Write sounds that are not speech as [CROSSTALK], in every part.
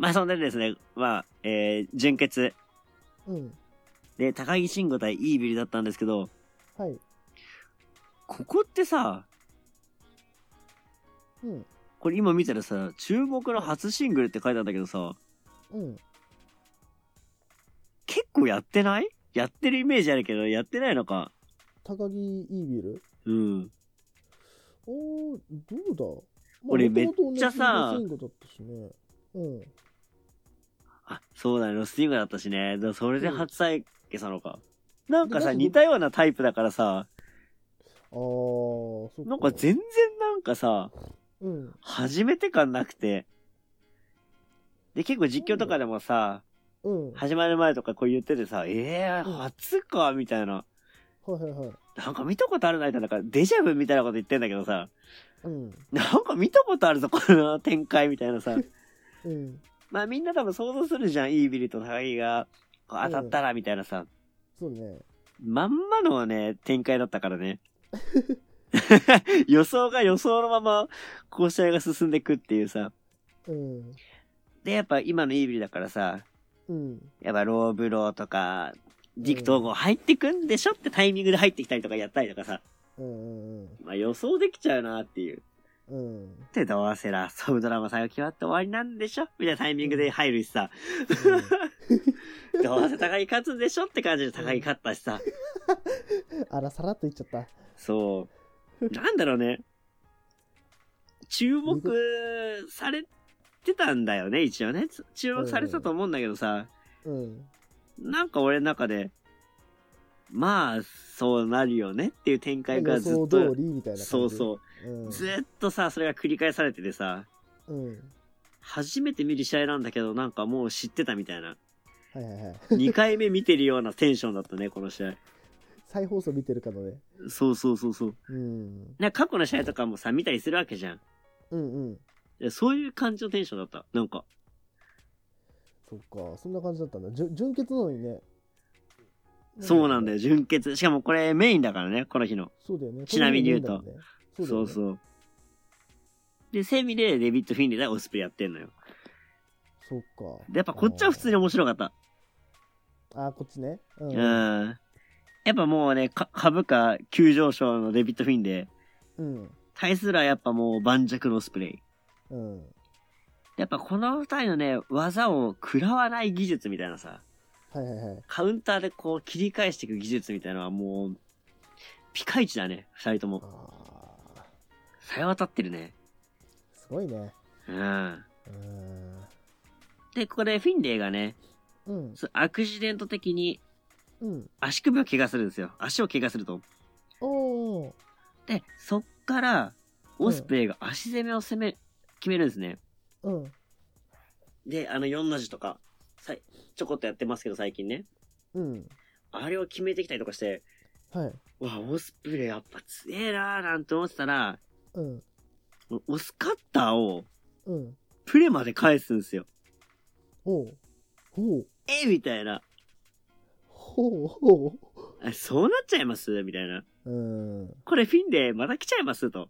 まあそんでですね、まあ、えー、準決。うん。で、高木慎吾対イービルだったんですけど、はい。ここってさ、うん。これ今見たらさ、注目の初シングルって書いてあるんだけどさ、うん。結構やってない？やってるイメージあるけど、やってないのか。高木イービル？うん。おー、どうだ？俺元々めっちゃさね。うん。あ、そうだね、ロスイングだったしね。だからそれで初再結なのか。なんかさ、似たようなタイプだからさ、あー、そっか。なんか全然なんかさ、うん。初めて感なくて。で、結構実況とかでもさ、うん。はい始まる前とかこう言っててさ、ええー、うん初かみたいな。はいはい。なんか見たことあるなみたいな、なんかデジャブみたいなこと言ってんだけどさ、うん。なんか見たことあるぞ、この展開みたいなさ。うん。まあみんな多分想像するじゃん、イービルと高木がこう当たったらみたいなさ。そうね。まんまのね、展開だったからね。[LAUGHS] [LAUGHS] 予想が予想のまま、こう試合が進んでいくっていうさ。うん。で、やっぱ今のイービルだからさ、うん。やっぱローブローとか、ディク統合入ってくんでしょってタイミングで入ってきたりとかやったりとかさ。うん。うん。まあ予想できちゃうなっていう。うん。で、どうせラストオブドラマ最後決まって終わりなんでしょ？みたいなタイミングで入るしさ。どうせ高木勝つんでしょって感じで高木勝ったしさ。[LAUGHS] あら、さらっと言っちゃった。そう。なんだろうね。注目されてたんだよね、一応ね。つ注目されてたと思うんだけどさ。うん。なんか俺の中で、まあ、そうなるよねっていう展開が予ずっと想通、りみたいな感じ。そうそう。うん。ずっとさ、それが繰り返されててさ、うん。初めて見る試合なんだけど、なんかもう知ってたみたいな。はいはいはい。2回目見てるようなテンションだったね、この試合。再放送見てるかのね。そうそうそうそう。うん。な過去の試合とかもさ、見たりするわけじゃん。うんうん。そういう感じのテンションだった。なんか。そっか、そんな感じだったんだ。純潔なのにね。そうなんだよ、よ。純潔。しかもこれメインだからね、この日の。そうだよね。ちなみに言うとこれもメインだもんねそうそう。で、セミでデビッド・フィンレイでオスプレイやってんのよ。そっか。で、やっぱこっちは普通に面白かった。あーこっちね。う。うんん。やっぱもうね、か株価急上昇のデビッド・フィンレイ。うん。対するはやっぱもう盤石のオスプレイ。うん。やっぱこの二人のね、技を食らわない技術みたいなさ、はいはいはい。カウンターでこう切り返していく技術みたいなのはもう、ピカイチだね、二人とも。さえ渡ってるね。すごいね。うん。うん。で、ここでフィンレイがね、うん。そうアクシデント的にうん。足首を怪我するんですよ。足を怪我すると。おー。で、そっから、オスプレイが足攻めを攻め、決めるんですね。うん。で、あの4の字とか、さいちょこっとやってますけど最近ね。うん。あれを決めてきたりとかして、はい。わ、オスプレイやっぱ強えなーなんて思ってたら、うん。オスカッターをうん。プレまで返すんですよ。ほう。ほう。えみたいな。ほう。ほあそうなっちゃいます？みたいな。う。うん。これフィンでまた来ちゃいます？と。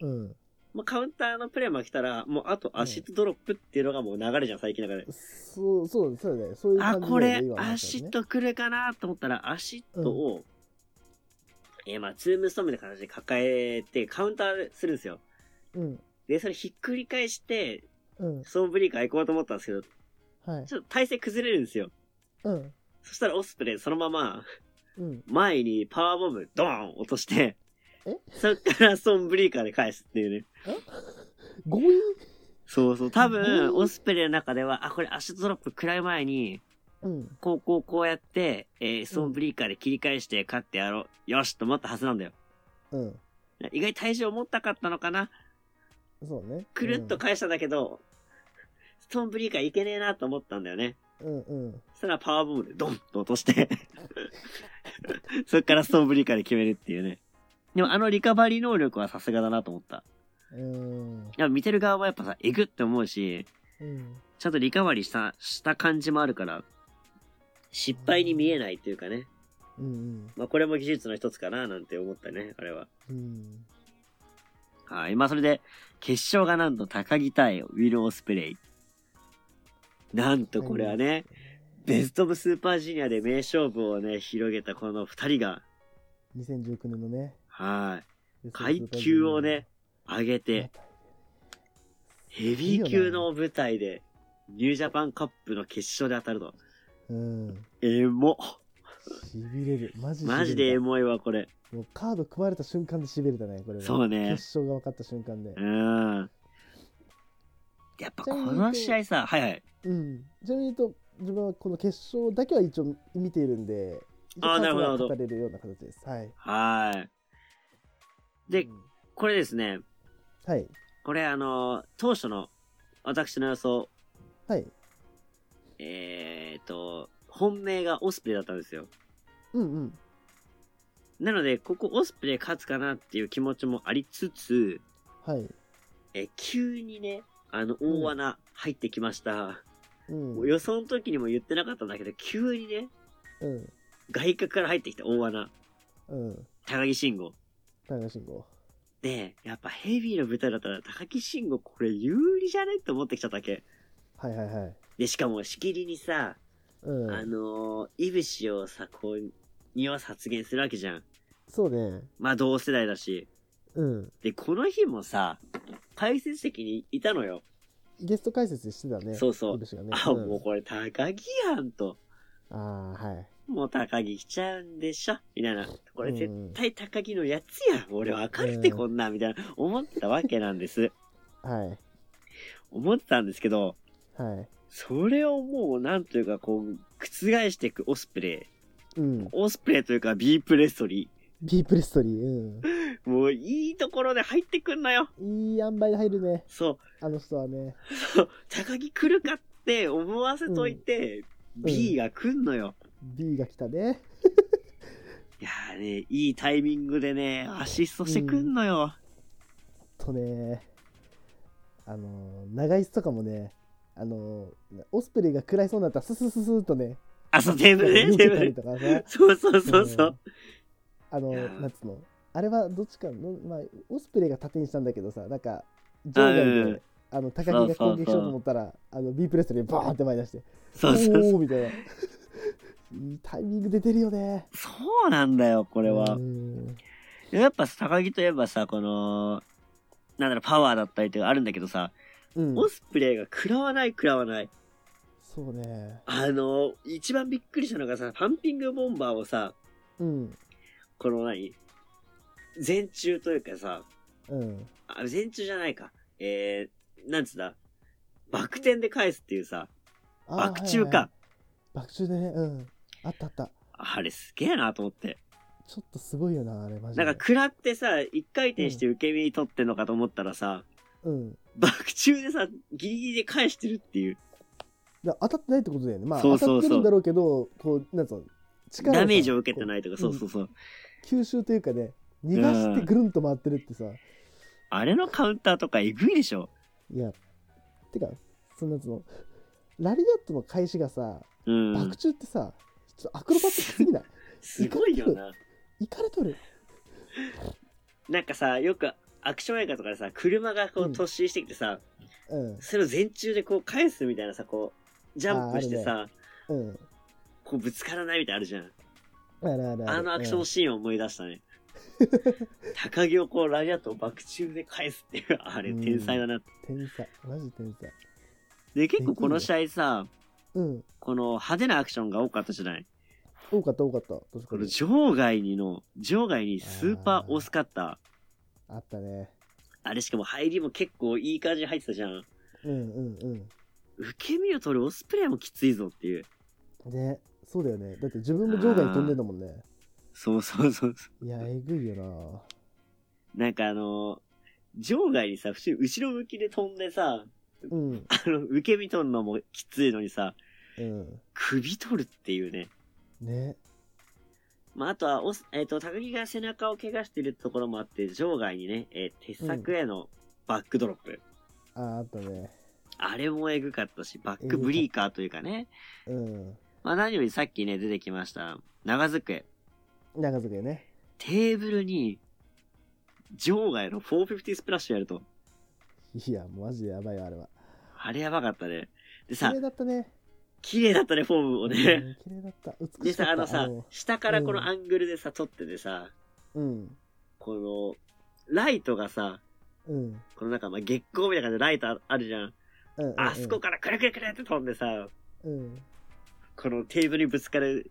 うん。もうカウンターのプレーも来たら、もうあとアシットドロップっていうのがもう流れじゃん、最近の中で。そう、そう、そうだね。そういうあ、感じこれアシット来るかなと思ったら、アシットを、えーまあ、ツームストームの形で抱えて、カウンターするんですよ。うん。で、それひっくり返して、うん。ソーブリーカー行こうと思ったんですけど、はい。ちょっと体勢崩れるんですよ。うん。そしたらオスプレイそのまま、うん。前にパワーボムドーン落としてえ、そっからソンブリーカーで返すっていうね。強引？そうそう。多分、うんオスプレイの中では、あ、これアシットドロップ食らう前に、うん。こうこうこうやって、えー、ソンブリーカーで切り返して勝ってやろう。よしと思ったはずなんだよ。うん。意外と体重を持ったかったのかな？そうね。くるっと返したんだけど、ストーンブリーカーいけねえなと思ったんだよね。うん。うん。そしたらパワーボムでドンと落として、[LAUGHS] そっからストーンブリーカーで決めるっていうね。でもあのリカバリー能力はさすがだなと思った。うん。いや、見てる側はやっぱさ、えぐって思うし、うん。ちゃんとリカバリーした、した感じもあるから、失敗に見えないというかね。うん。まあこれも技術の一つかななんて思ったね、あれは。うん。はい。まあそれで、決勝がなんと高木対ウィル・オスプレイ。なんとこれはね、ベストオブスーパージュニアで名勝負をね、広げたこの二人が、2019年のね。はい、階級をね、上げて、ヘビー級の舞台で、ニュージャパンカップの決勝で当たると。うん。エモ。しびれる。マジマジでエエモいわ、これ。もうカード組まれた瞬間でしびれたね、これは。そうね決勝が分かった瞬間でう。ん。やっぱこの試合さ、はいはい。うん。ちなみに言うと、自分はこの決勝だけは一応見ているんで、あーなるほど語れるような形です。はい。はい。でうんこれですね、はい。これあの、当初の私の予想、はい。えーと、本命がオスプレイだったんですよ。うんうん。なので、ここオスプレイ勝つかなっていう気持ちもありつつ、はい。え、急にね、あの、大穴入ってきました。うん。もう予想の時にも言ってなかったんだけど、急にね、うん。外角から入ってきた大穴。うん。高木慎吾。田中慎吾。で、やっぱヘビーの舞台だったら高木慎吾これ有利じゃね？って思ってきちゃったわけ。はいはいはい。で、しかもしきりにさ、うん。あのー、いぶしをさ、こう、には発言するわけじゃん。そうね。まあ同世代だし。うん。で、この日もさ、解説席にいたのよ。ゲスト解説してたね。そうそうね、あ、うんもうこれ高木やんと。ああ、はい。もう高木来ちゃうんでしょ？みたいな。これ絶うん対高木のやつやん。俺わかるってうんこんなんみたいな。思ったわけなんです。はい。思ってたんですけど、はい。それをもうなんというかこう、覆していくオスプレイ。うん。オスプレイというかビープレストリビープレストリー。うん。ー。もういいところで入ってくんのよ。いい塩梅で入るね。そう。あの人はね。そう高木来るかって思わせといて、ん B が来んのよ。B が来たね。[LAUGHS] いやーね、いいタイミングでね、アシストしてくんのよ。とね、あのー、長椅子とかもね、あのー、オスプレイが食らいそうになったらススススーっとね、あ、そう、テーブルね、テーブル。とかさ、そうそうそうそう。あのなんつうの、あれはどっちかの、まあ、オスプレイが縦にしたんだけどさ、なんか、場外で、うんあの高木が攻撃しようと思ったら、あの B プレストリーバーンって前に出して、そうそうそう。みたいな。いいタイミングで出るよね。そうなんだよ、これはう。んやっぱ高木といえばさ、この、なんだろう、パワーだったりとかあるんだけどさ、うん、オスプレイが食らわない食らわない。そうね。あの、一番びっくりしたのがさ、パンピングボンバーをさ、うん。この何前中というかさ、うん。あ、前中じゃないか。えー、なんつうんだバク転で返すっていうさ、バク中か。はいはいバク中でね、うん。あったあった。あれすげえなと思って。ちょっとすごいよな、あれ、マジで。なんか食らってさ、一回転して受け身取ってんのかと思ったらさ、うん。バク中でさ、ギリギリで返してるっていう。だ当たってないってことだよね。まあ、そうそうそう当たってるんだろうけど、こう、なんつうの、力さダメージを受けてないとか、こそうそうそう。吸収というかね、逃がしてぐるんと回ってるってさ、あれのカウンターとかえぐいでしょ。いや、てか、そんなやつの、ラリアットの開始がさ、うんバク。中ってさ、ちょっとアクロバットすぎない？[LAUGHS] すごいよな。いかれとる。なんかさ、よくアクション映画とかでさ、車がこううん突進してきてさ、うん、それを前中でこう返すみたいなさ、こう、ジャンプしてさ、うん。こうぶつからないみたいなのあるじゃん。あるあるあのアクションシーンを思い出したね。高木をこうラリアットを爆中で返すっていう、あれうん天才だな。うん天才。マジ天才。で、結構この試合さ、うん。この派手なアクションが多かったじゃない？多かった多かった。確かに。場外にの、場外にスーパーオスカッター。あったね。あれしかも入りも結構いい感じに入ってたじゃん。うんうんうん。受け身を取るオスプレイもきついぞっていう。ね、そうだよね。だって自分も場外に飛んでんだもんね。そうそうそうそいや、えぐいよな。う。なんかあの、場外にさ、普通に後ろ向きで飛んでさ、うん。あの、受け身取るのもきついのにさ、うん。首取るっていうね。ね。まあ、あとはおす、えっ、と、高木が背中を怪我しているところもあって、場外にね、えー鉄柵へのバックドロップ。ああ、あったね。あれもエグかったし、バックブリーカーというかね。うん。まあ何よりさっきね、出てきました、長机。長机ね。テーブルに、場外の450スプラッシュやると。いや、マジでやばいよ、あれは。あれやばかったね。でさ綺麗、だったね。綺麗だったね、フォームをうんね。綺麗だった。美しかった。でさ、あのさ、下からこうんのアングルでさ、撮っててさ、うん。この、ライトがさ、うん。このなんかまあ月光みたいな感じでライトああるじゃんうん。あそこからくるくるくるって飛んでさ、うん。このテーブルにぶつかる、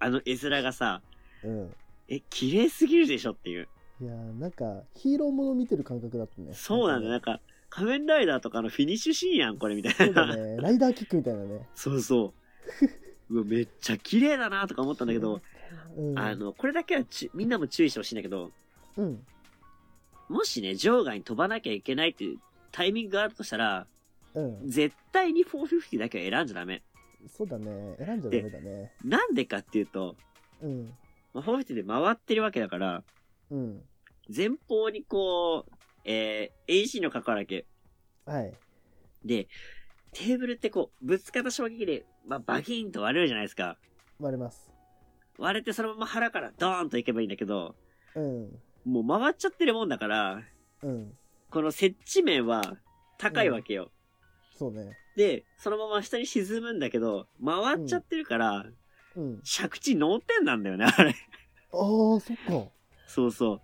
あの絵面がさ、うん。え、綺麗すぎるでしょっていう。いやーなんか、ヒーローもの見てる感覚だったね。そうなんだよ。なんか、仮面ライダーとかのフィニッシュシーンやん、これみたいそうだな。ね。ライダーキックみたいなね。そうそう。うわめっちゃ綺麗だなとか思ったんだけど、うん。あの、これだけはちみんなも注意してほしいんだけど、うん。もしね、場外に飛ばなきゃいけないっていうタイミングがあるとしたら、うん。絶対に450だけは選んじゃダメ。そうだね。選んじゃダメだね。なんでかっていうと、うん。まあ、450で回ってるわけだから、うん。前方にこう、えー、AC の関わるわけ。はい。で、テーブルってこう、ぶつかった衝撃で、まあ、バキーンと割れるじゃないですか。割れます。割れてそのまま腹からドーンといけばいいんだけど、うん。もう回っちゃってるもんだから、うん。この接地面は高いわけよ。そうね。で、そのまま下に沈むんだけど、回っちゃってるから、うん。着地脳天なんだよね、あれ。ああ、そっか。そうそう。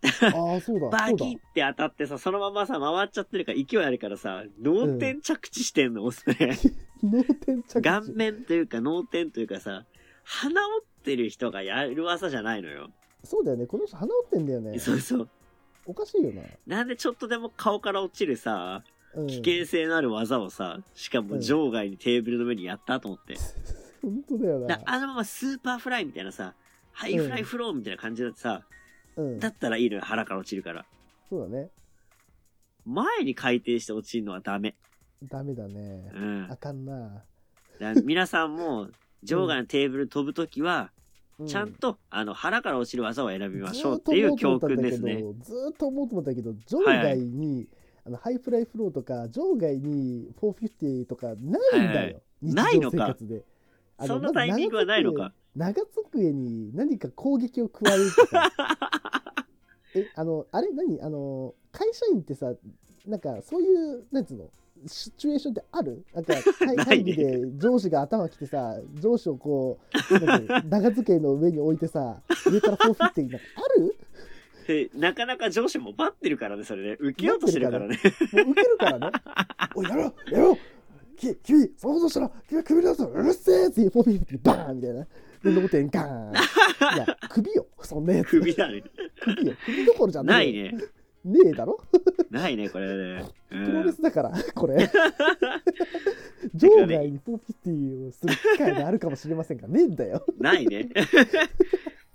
[LAUGHS] ああ、そうだ。バそうだキって当たってさ、そのままさ、回っちゃってるから勢いあるからさ、脳天着地してんの、オスプレイ。[LAUGHS] 脳天着地。顔面というか脳天というかさ、鼻折ってる人がやる技じゃないのよ。そうだよね。この人鼻折ってんだよね。そうそう。おかしいよな。なんでちょっとでも顔から落ちるさ、うん。危険性のある技をさ、しかも場外にテーブルの上にやったと思って。[LAUGHS] 本当だよな。だあのままスーパーフライみたいなさ、ハイフライフローみたいな感じだってさ、うんだ。ったらいいのよ、腹から落ちるから。そうだね。前に回転して落ちるのはダメ。ダメだねう。ん。あかんな。だから皆さんも、場外のテーブル飛ぶときは、うちゃんと、あの、腹から落ちる技を選びましょうっていう教訓ですね。ずーっと思うと思ったけど、場外に、あのハイフライフローとか、場外に450とかないんだよ。ないのか日常生活で。そんなタイミングはないのか。長机に何か攻撃を加えるとか。[LAUGHS] え、あの、あれ？何？あの、会社員ってさ、なんかそういう、なんつうの？シチュエーションってある？なんか [LAUGHS] 会議で上司が頭きてさ、上司をこう、[LAUGHS] 長机の上に置いてさ、上から450なんかある？でなかなか上司も待ってるからね、それね。受けようとしてるからね。もう受けるからね。おい、やろう！やろう！き君、そんなことしたら、君は首だぞ！うるせえ！ってフォーフィーバーンみたいな。で、脳天ガーン。いや、首よ、そんなやつ。首だね。首よ。首どころじゃねえない。ね。ねえだろ？ないね、これね。うプロレん。スだから、これ。[LAUGHS] 場外に450をする機会があるかもしれませんが、ねえんだよ。ないね。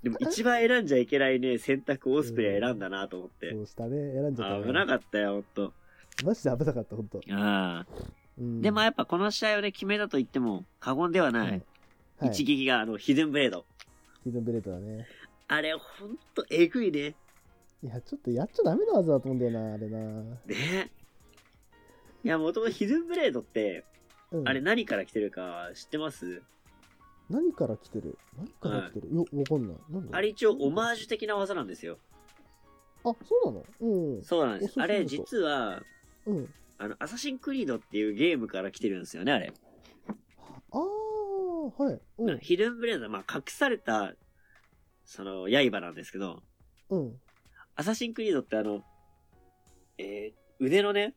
でも一番選んじゃいけないね、選択をオスプレイ選んだなと思ってそ。うしたね、選んじゃった、ね。危なかったよ、ほんと。マジで危なかった、ほんと。ああ。うんでもやっぱこの試合をね、決めたと言っても過言ではない。はい。一撃があの、ヒデンブレード。ヒドンブレードだね。あれ、ほんとえぐいね。いや、ちょっとやっちゃダメな技だと思うんだよな、あれな。ねいや、もともとヒデンブレードって、うん、あれ何から来てるか知ってます？何から来てる？何から来てる、よ、わかんない。なんだあれ一応オマージュ的な技なんですよ。あ、そうなの？うん。そうなんです。あれ実は、うん。あの、アサシンクリードっていうゲームから来てるんですよね、あれ。あー、はい。うん。ヒデンブレードは、まあ、隠された、その、刃なんですけど、うん。アサシンクリードってあの、えー、腕のね、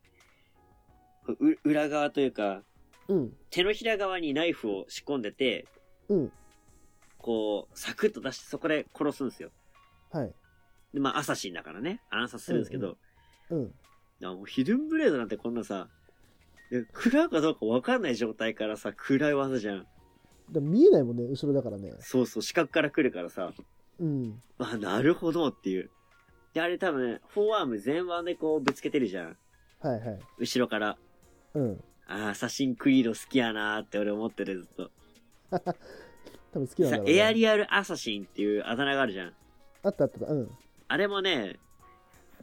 う裏側というか、うん。手のひら側にナイフを仕込んでて、うん。こう、サクッと出してそこで殺すんですよ。はい。で、まあ、アサシンだからね、暗殺するんですけど、うんうん。あもうヒデンブレードなんてこんなさ、で食らうかどうか分かんない状態からさ、食らう技じゃん。だ見えないもんね、後ろだからね。そうそう、視覚から来るからさ、うん。あ、なるほどっていう。で、あれ多分ね、フォーアーム前腕でこうぶつけてるじゃん。はいはい。後ろから。うん。ああ、アサシンクリード好きやなーって俺思ってるずっと。[LAUGHS] 多分好きなんだろう、ね。エアリアルアサシンっていうあだ名があるじゃん。あったあった。うん。あれもね、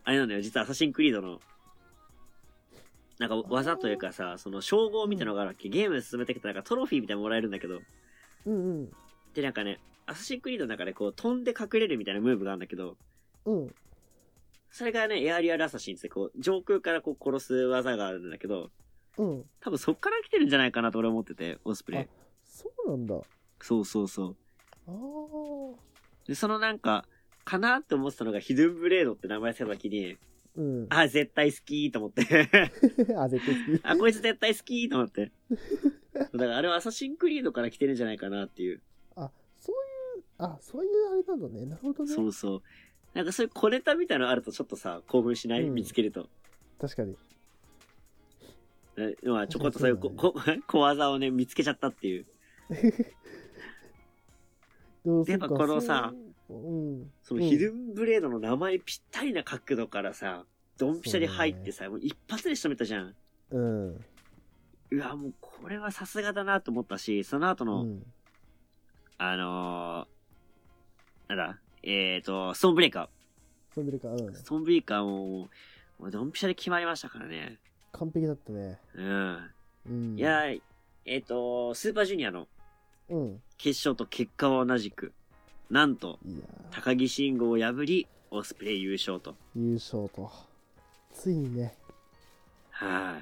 あれなんだよ、実はアサシンクリードの、なんか技というかさ、その称号みたいなのがあるわけ。ゲームで進めていくとなんかトロフィーみたいなのもらえるんだけど、うんうん。でなんかね、アサシンクリードの中でこう飛んで隠れるみたいなムーブがあるんだけど、うん。それがね、エアリアルアサシンってこう、上空からこう殺す技があるんだけど、うん。多分そっから来てるんじゃないかなと俺思ってて、オスプレイあ。そうなんだ。あそうそうそう。あ。で、そのなんか、かなって思ってたのがヒドゥンブレードって名前つけた時に、うん。あ、絶対好きと思って。[LAUGHS] あ、絶対好き。あ、こいつ絶対好きと思って。だからあれはアサシンクリードから来てるんじゃないかなっていう。あ、そういう、あ、そういうあれなんだね。なるほどね。そうそう。なんかそういう小ネタみたいなのあるとちょっとさ、興奮しない、うん見つけると。確かに。えまあちょこっとそういうこ、こ [LAUGHS] 小技をね、見つけちゃったっていう。[LAUGHS] でもやっぱこのさそのヒドゥンブレードの名前にぴったりな角度からさ、ドンピシャに入ってさ、もう一発で仕留めたじゃん。うん。うわ、もうこれはさすがだなと思ったし、その後うの、ん。あのー、なんだ、えーと、ストーンブレイカそんでるか、うんー。。ストーンブレイカーも、もうドンピシャで決まりましたからね。完璧だったね。うん。うん。いや、えっ、と、スーパージュニアのうん。決勝と結果は同じく、なんと、高木慎吾を破り、オスプレイ優勝と。ー優勝と。ついにね。は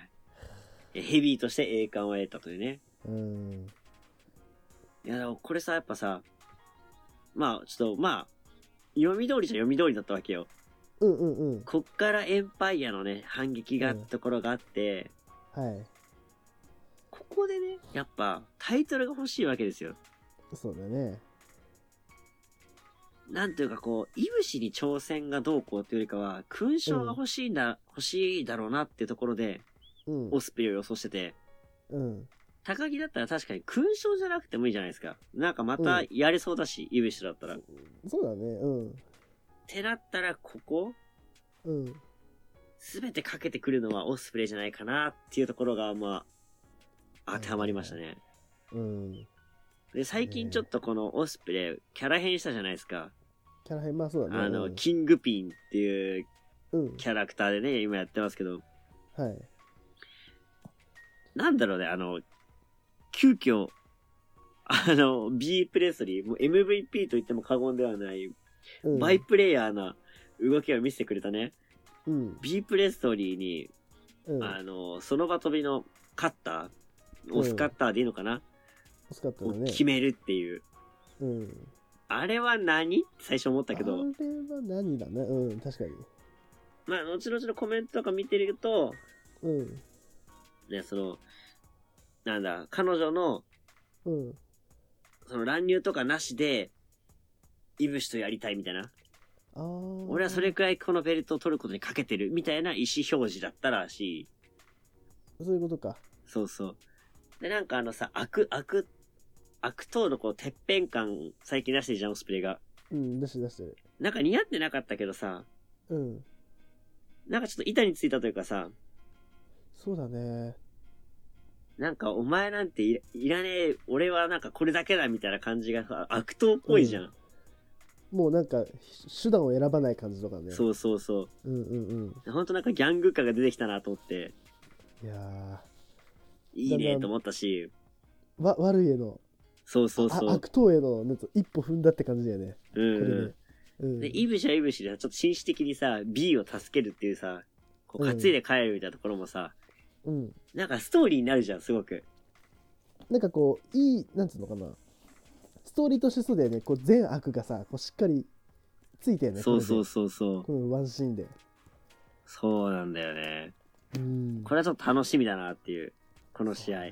い。えヘビーとして栄冠を得たというね。うん。いや、でもこれさ、やっぱさ、まあ、ちょっと、まあ、読み通りじゃ読み通りだったわけよ。うんうんうん。こっからエンパイアのね、反撃があったところがあって、はい。ここでね、やっぱ、タイトルが欲しいわけですよ。そうだね。なんていうかこう、いぶしに挑戦がどうこうっていうよりかは、勲章が欲しいんだ、欲しいだろうなっていうところで、うん。オスプレイを予想してて、うん。高木だったら確かに勲章じゃなくてもいいじゃないですか。なんかまたやれそうだし、いぶしだったら。っそうだね。うん。てなったら、ここ、うん。すべてかけてくるのはオスプレイじゃないかなっていうところが、まあ、当てはまりましたね。うん。で、最近ちょっとこのオスプレイ、キャラ変したじゃないですか。キャラ変、まあそうだね。あの、うんキングピンっていううん。キャラクターでね、今やってますけど、はい。なんだろうね、あの、急遽、あの、B プレスリー、もう MVP と言っても過言ではない、うん。バイプレイヤーな動きを見せてくれたね。うん。B プレストリーに、うん。あの、その場飛びのカッター、オスカッターでいいのかな、惜しかったをよね。決めるっていう。うん。あれは何？最初思ったけど、あれは何だね？うん、確かに。まあ、後々のコメントとか見てると、うん。ね、その、なんだ、彼女の、うん。その乱入とかなしで、イブシとやりたいみたいな。ああ。俺はそれくらいこのベルトを取ることにかけてるみたいな意思表示だったらしい。そういうことか。そうそう。で、なんかあのさ、悪、悪、悪党のこう、てっぺん感、最近出してるじゃん、オスプレイが。うん、出して出してる。なんか似合ってなかったけどさ、うん。なんかちょっと板についたというかさ、そうだね。なんかお前なんていいらねえ、俺はなんかこれだけだみたいな感じがさ、悪党っぽいじゃん。もうなんか、手段を選ばない感じとかね。う。そうそうそう。うんうんうん。ほんとなんかギャング感が出てきたなと思って、いやーいいねと思ったし、わ、悪いへの、そうそうそう。あ悪党への、一歩踏んだって感じだよね。うんうん。うん。で、イブシはイブシで、ちょっと紳士的にさ、B を助けるっていうさ、こううん担いで帰るみたいなところもさ、うん。なんかストーリーになるじゃん、すごく。なんかこう、いい、なんつうのかな。ストーリーとしてそうだよね。こう、善悪がさ、こうしっかりついてるね。そうそうこそうそう。このワンシーンで。そうなんだよね。うん。これはちょっと楽しみだなっていう、この試合。